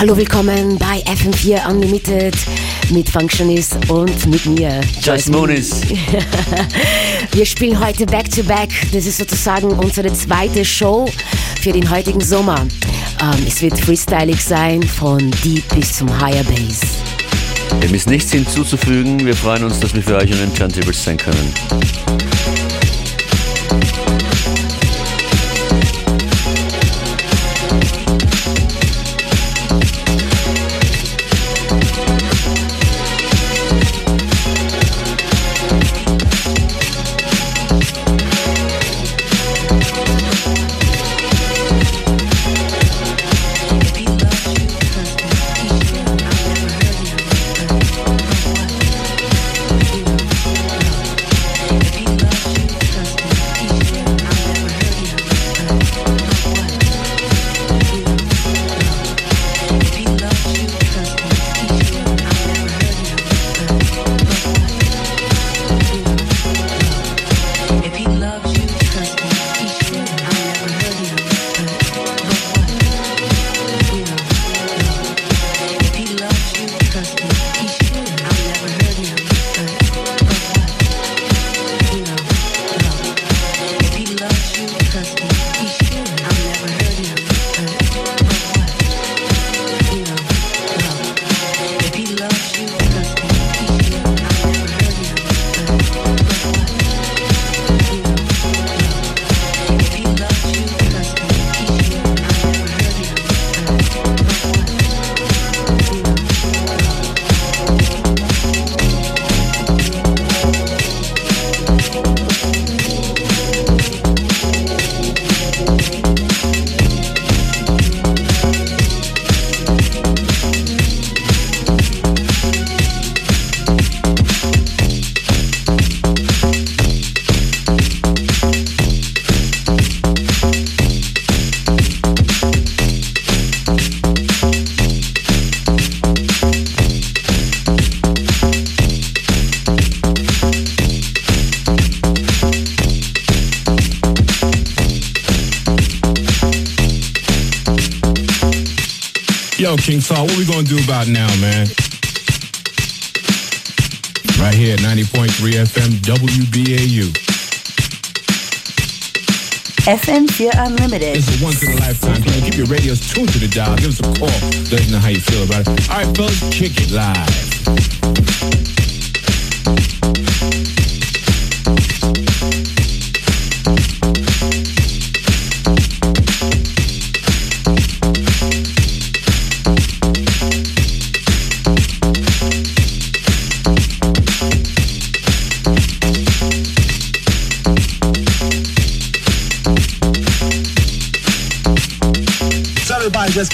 Hallo, willkommen bei FM4 Unlimited mit Functionist und mit mir, Joyce Moonis. Wir spielen heute Back to Back. Das ist sozusagen unsere zweite Show für den heutigen Sommer. Ähm, es wird freestylig sein, von Deep bis zum Higher Bass. Dem ist nichts hinzuzufügen. Wir freuen uns, dass wir für euch an den Turntables sein können. King Saul, what we gonna do about now, man? Right here at 90.3 FM WBAU. FM4 Unlimited. This is a once in a lifetime. People, keep your radios tuned to the dial. Give us a call. Let us know how you feel about it. All right, fellas, kick it live.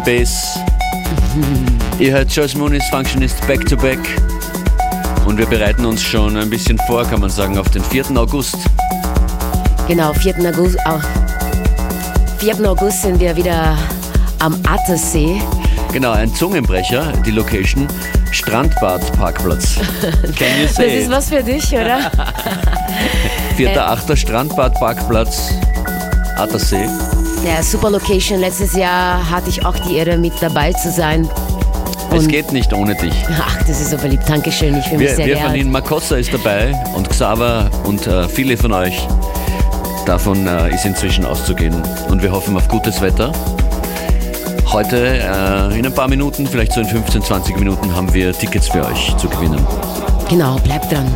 Heavy Bass. Ihr hört Josh Moonis Functionist Back to Back. Und wir bereiten uns schon ein bisschen vor, kann man sagen, auf den 4. August. Genau, 4. August, auch 4. August sind wir wieder am Attersee. Genau, ein Zungenbrecher, die Location. Strandbad Parkplatz. Can you Das say ist it? was für dich, oder? 4.8. Strandbad Parkplatz, Attersee. Ja, super Location. Letztes Jahr hatte ich auch die Ehre, mit dabei zu sein. Es Und- geht nicht ohne dich. Ach, das ist so verliebt. Dankeschön, ich fühle mich sehr wir geehrt. von Ihnen, Makossa ist dabei und Xaver und äh, viele von euch. Davon äh, ist inzwischen auszugehen. Und wir hoffen auf gutes Wetter. Heute äh, in ein paar Minuten, vielleicht so in 15, 20 Minuten, haben wir Tickets für euch zu gewinnen. Genau, bleibt dran.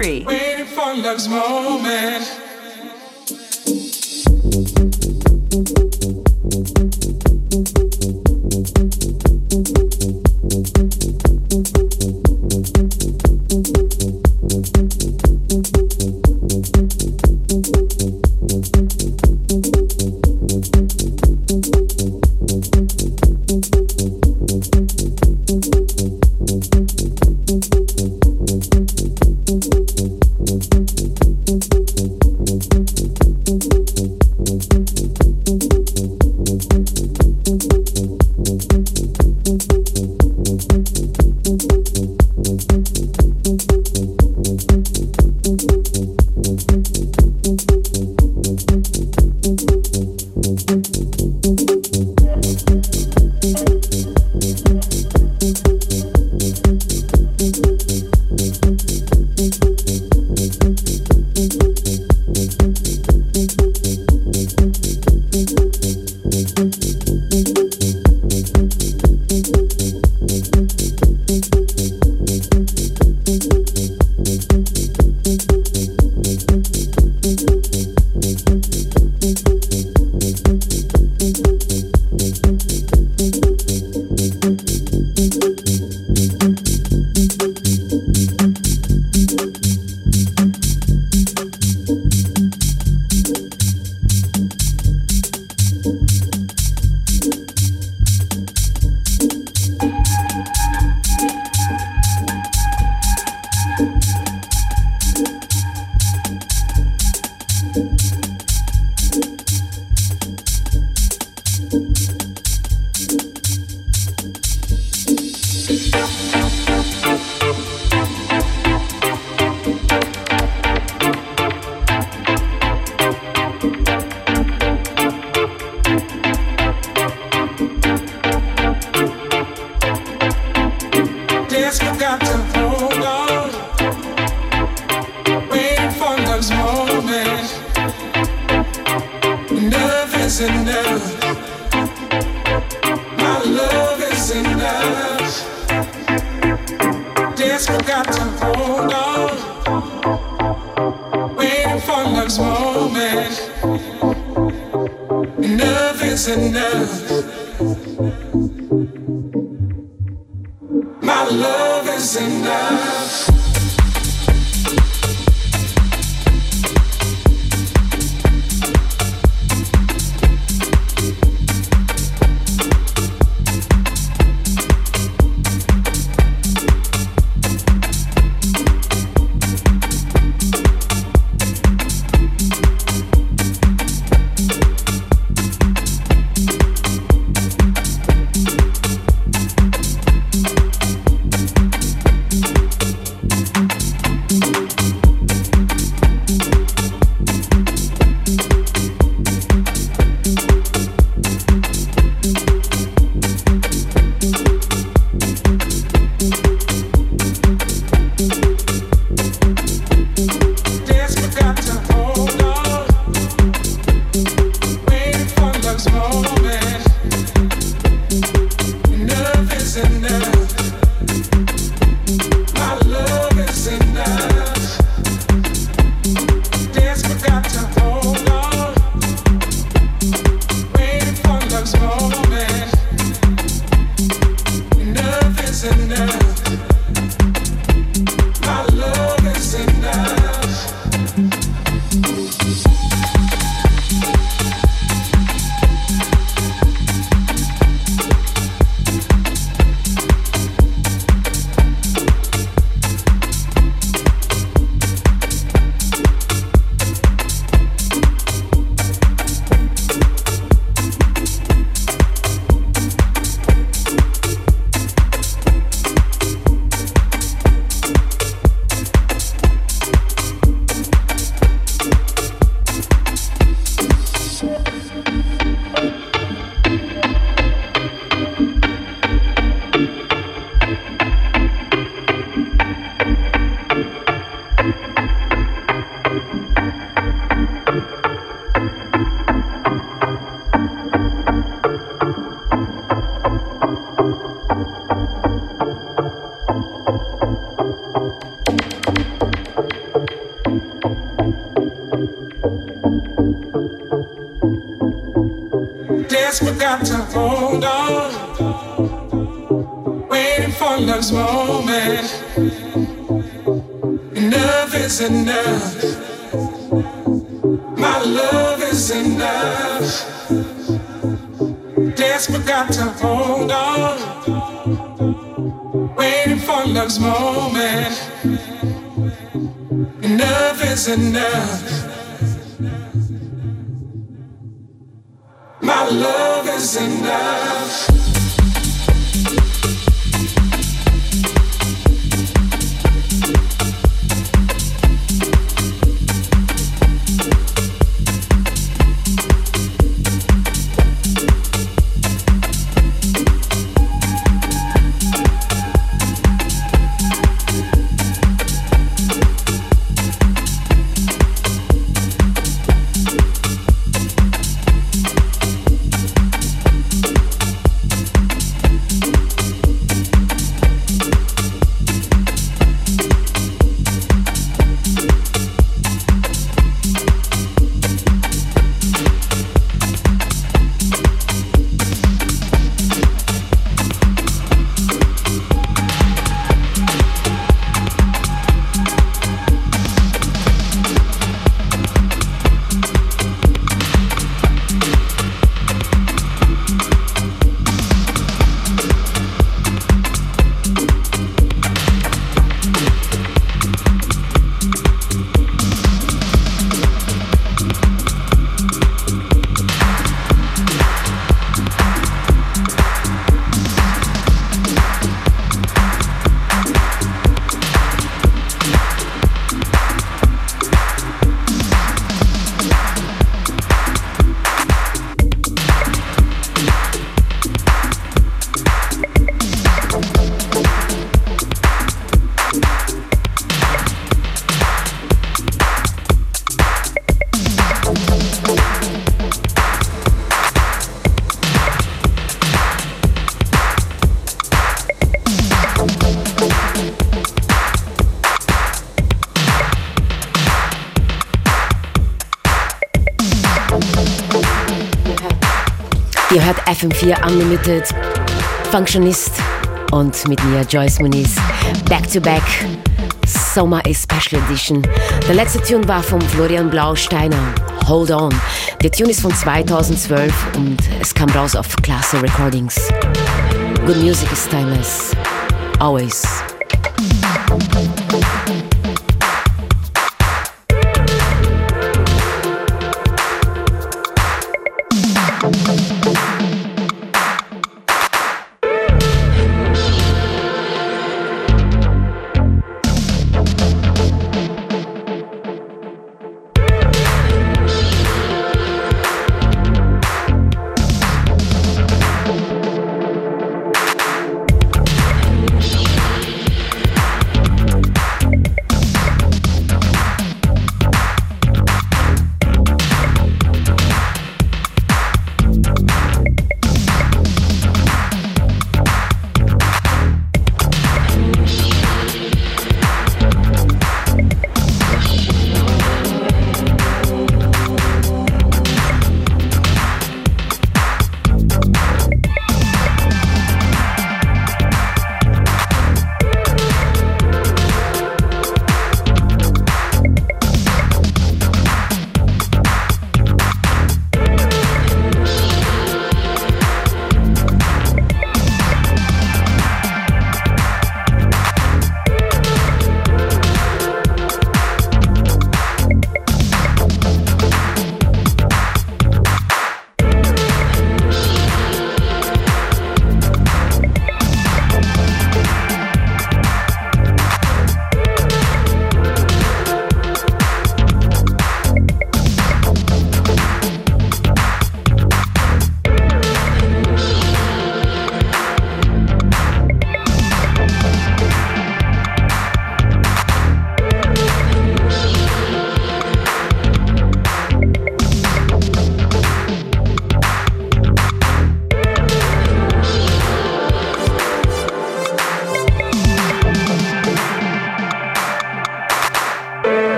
free. Waiting for love's moment. first moment. Enough is enough. My love is enough. Desperate got to hold on. Waiting for love's moment. Enough is enough. FM4 Unlimited, Functionist und mit mir Joyce Muniz. Back to back, Sommer Special Edition. Der letzte Tune war von Florian Blausteiner, Hold On. Der Tune ist von 2012 und es kam raus auf Klasse Recordings. Good music is timeless. Always.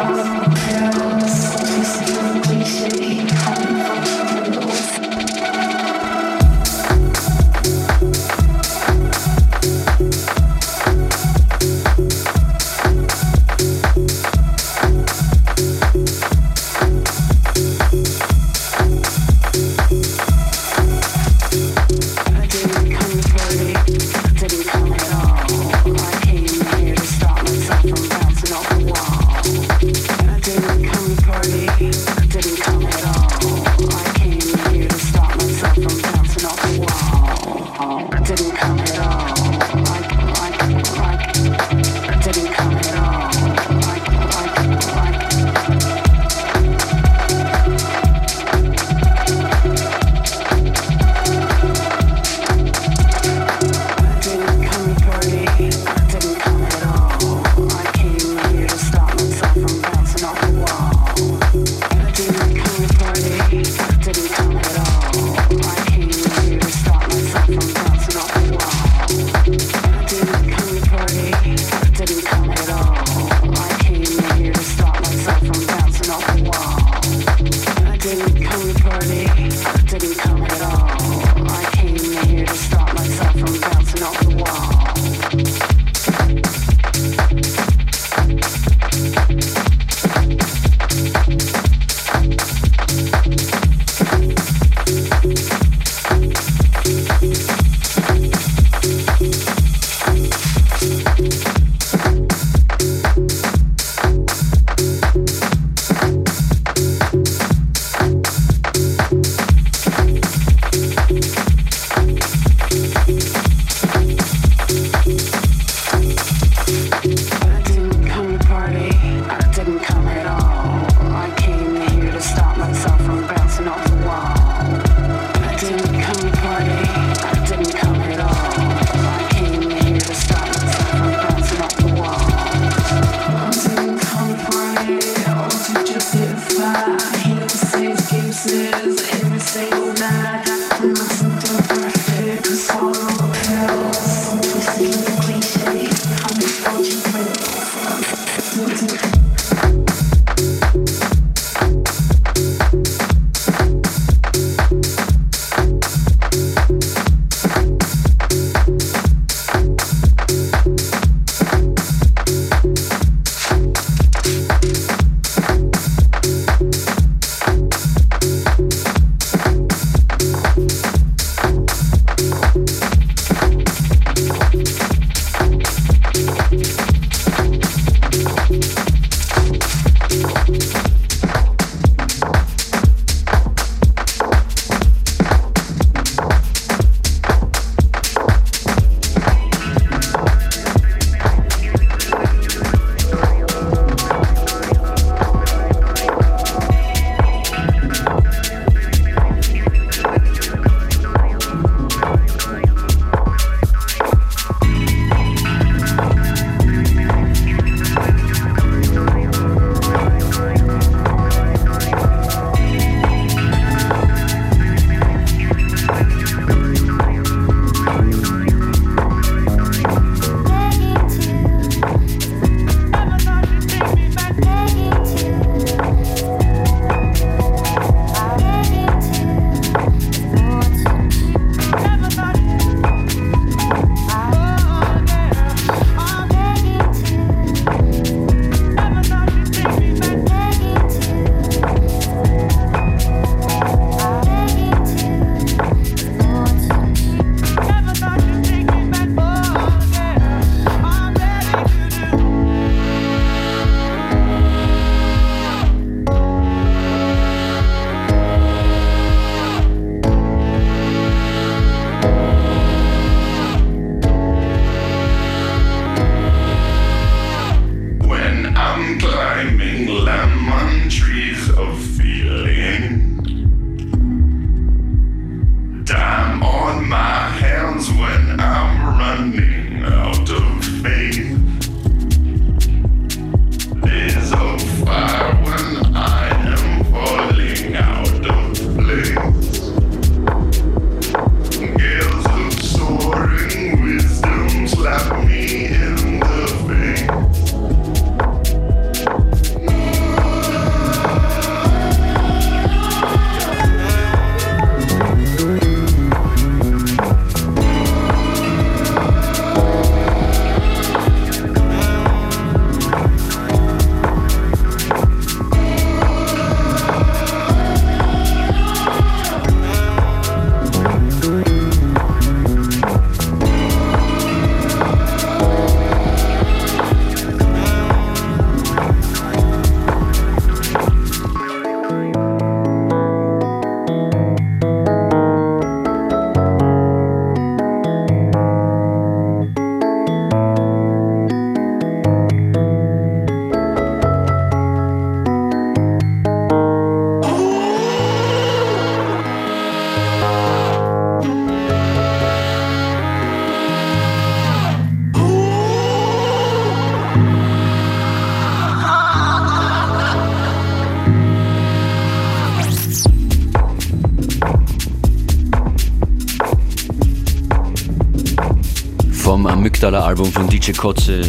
Thank you. Album von DJ Kotze.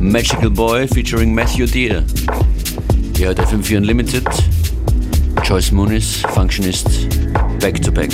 Magical Boy featuring Matthew Deere. Hier hat FM4 Unlimited. Joyce Moonis, Functionist, Back to Back.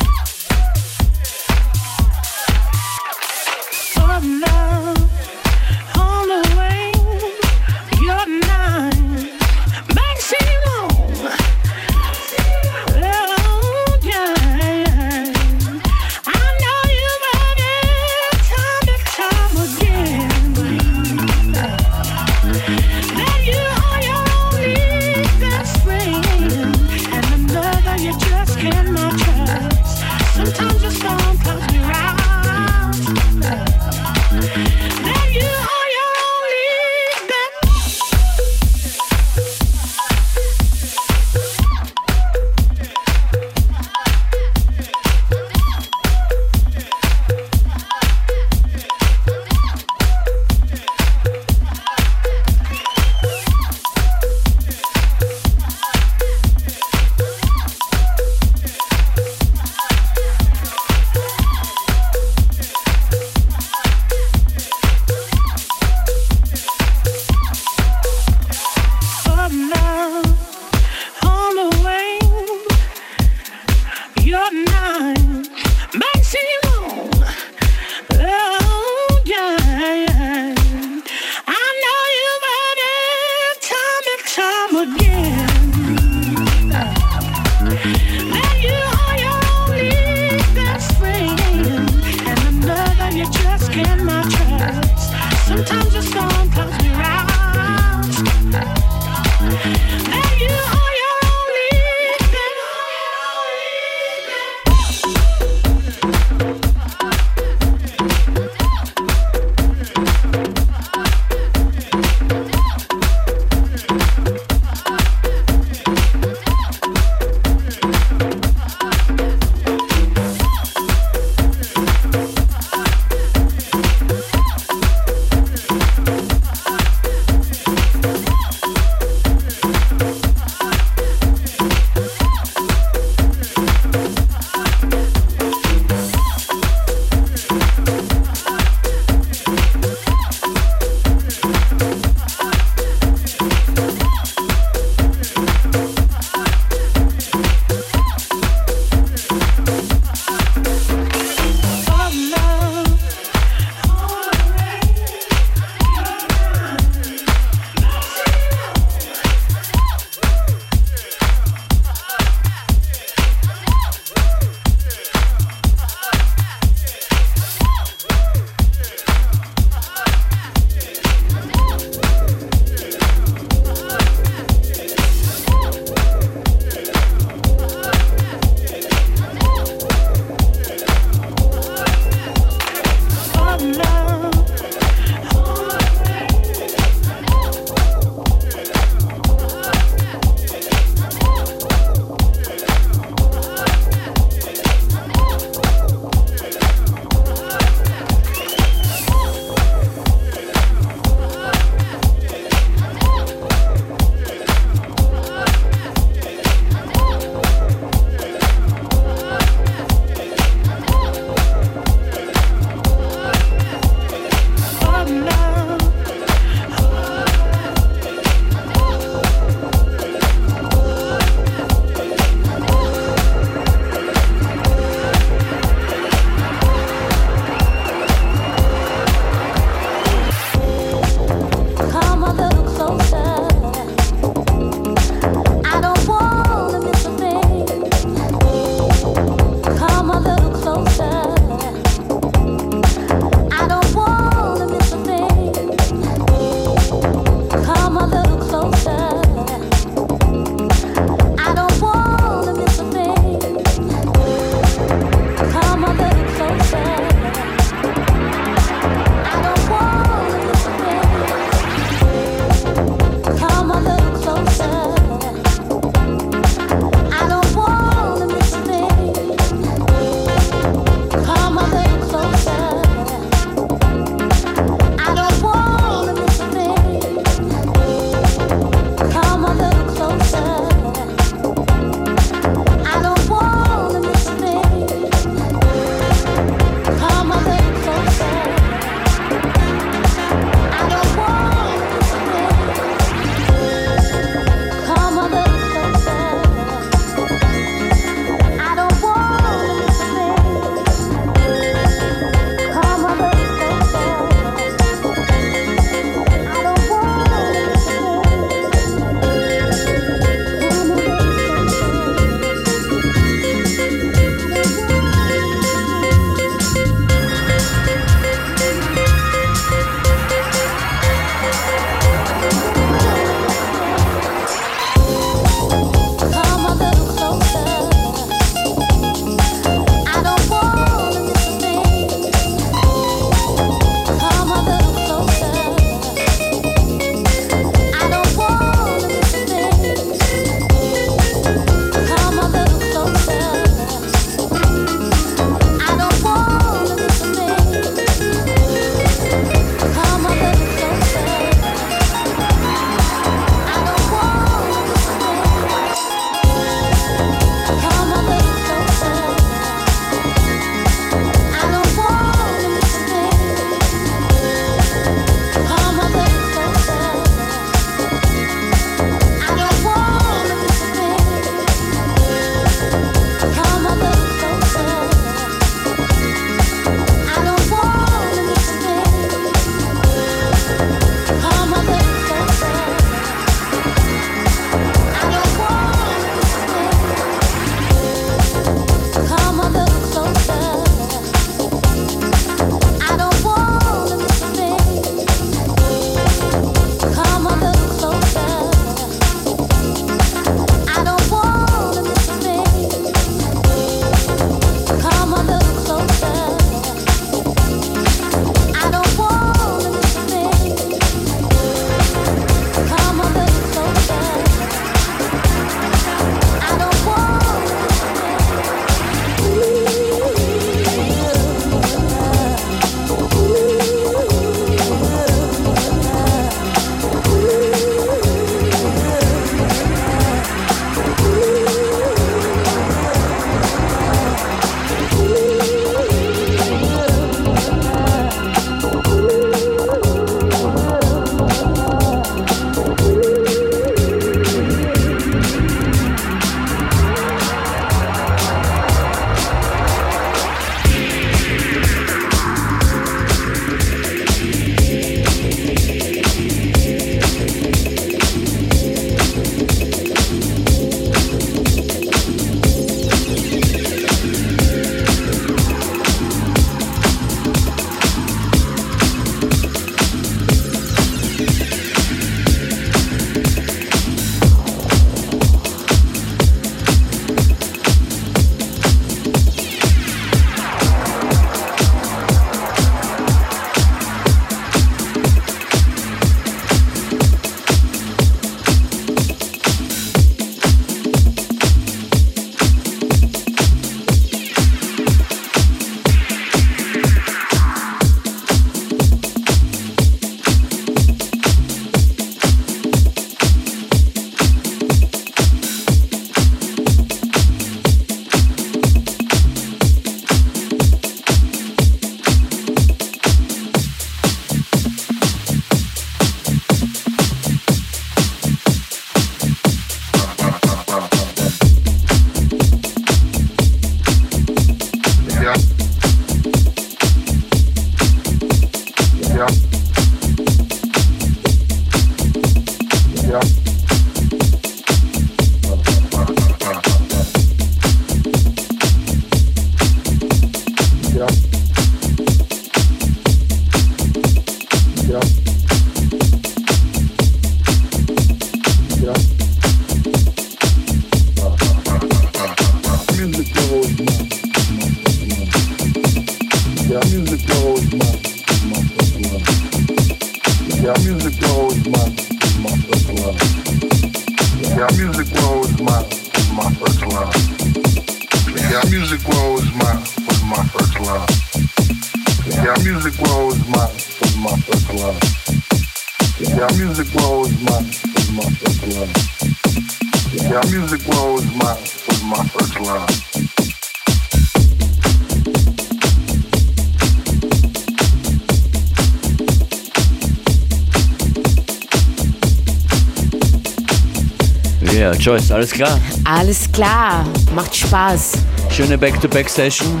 Joyce, alles klar. Alles klar, macht Spaß. Schöne Back-to-Back-Session.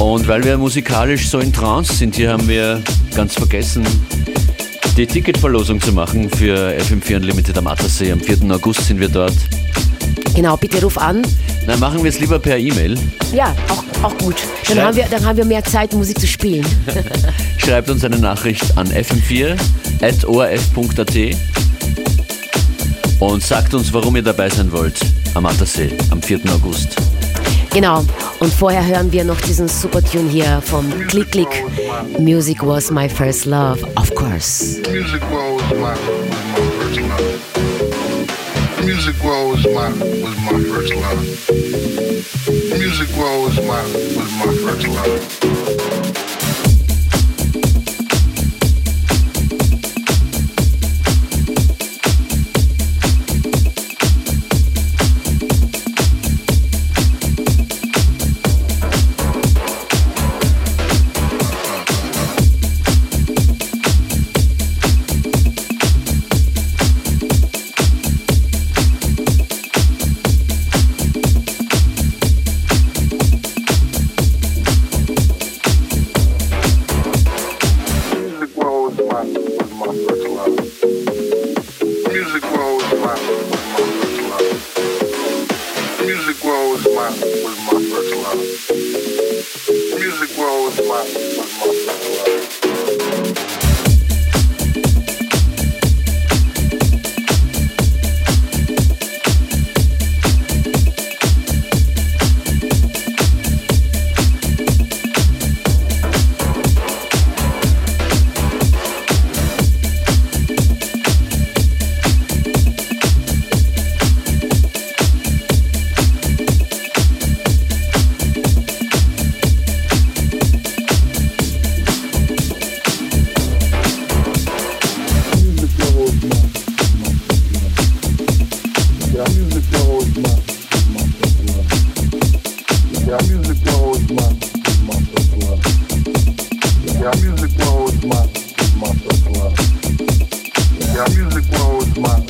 Und weil wir musikalisch so in Trance sind, hier haben wir ganz vergessen, die Ticketverlosung zu machen für FM4 Unlimited am Attersee. Am 4. August sind wir dort. Genau, bitte ruf an. Na, machen wir es lieber per E-Mail. Ja, auch, auch gut. Dann haben, wir, dann haben wir mehr Zeit, Musik zu spielen. Schreibt uns eine Nachricht an fm4.orf.at und sagt uns, warum ihr dabei sein wollt am Attersee am 4. August. Genau. Und vorher hören wir noch diesen super Tune hier vom Click Click. Music was my first love, of course. Music was my, was my first love. Music was my, was my first love. Music was my, was my first love. Music was my,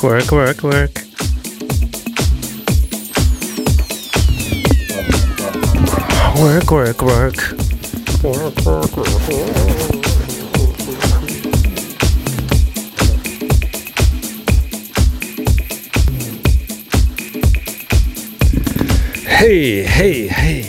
Work, work, work, work, work. Work, work, work. Hey, hey, hey,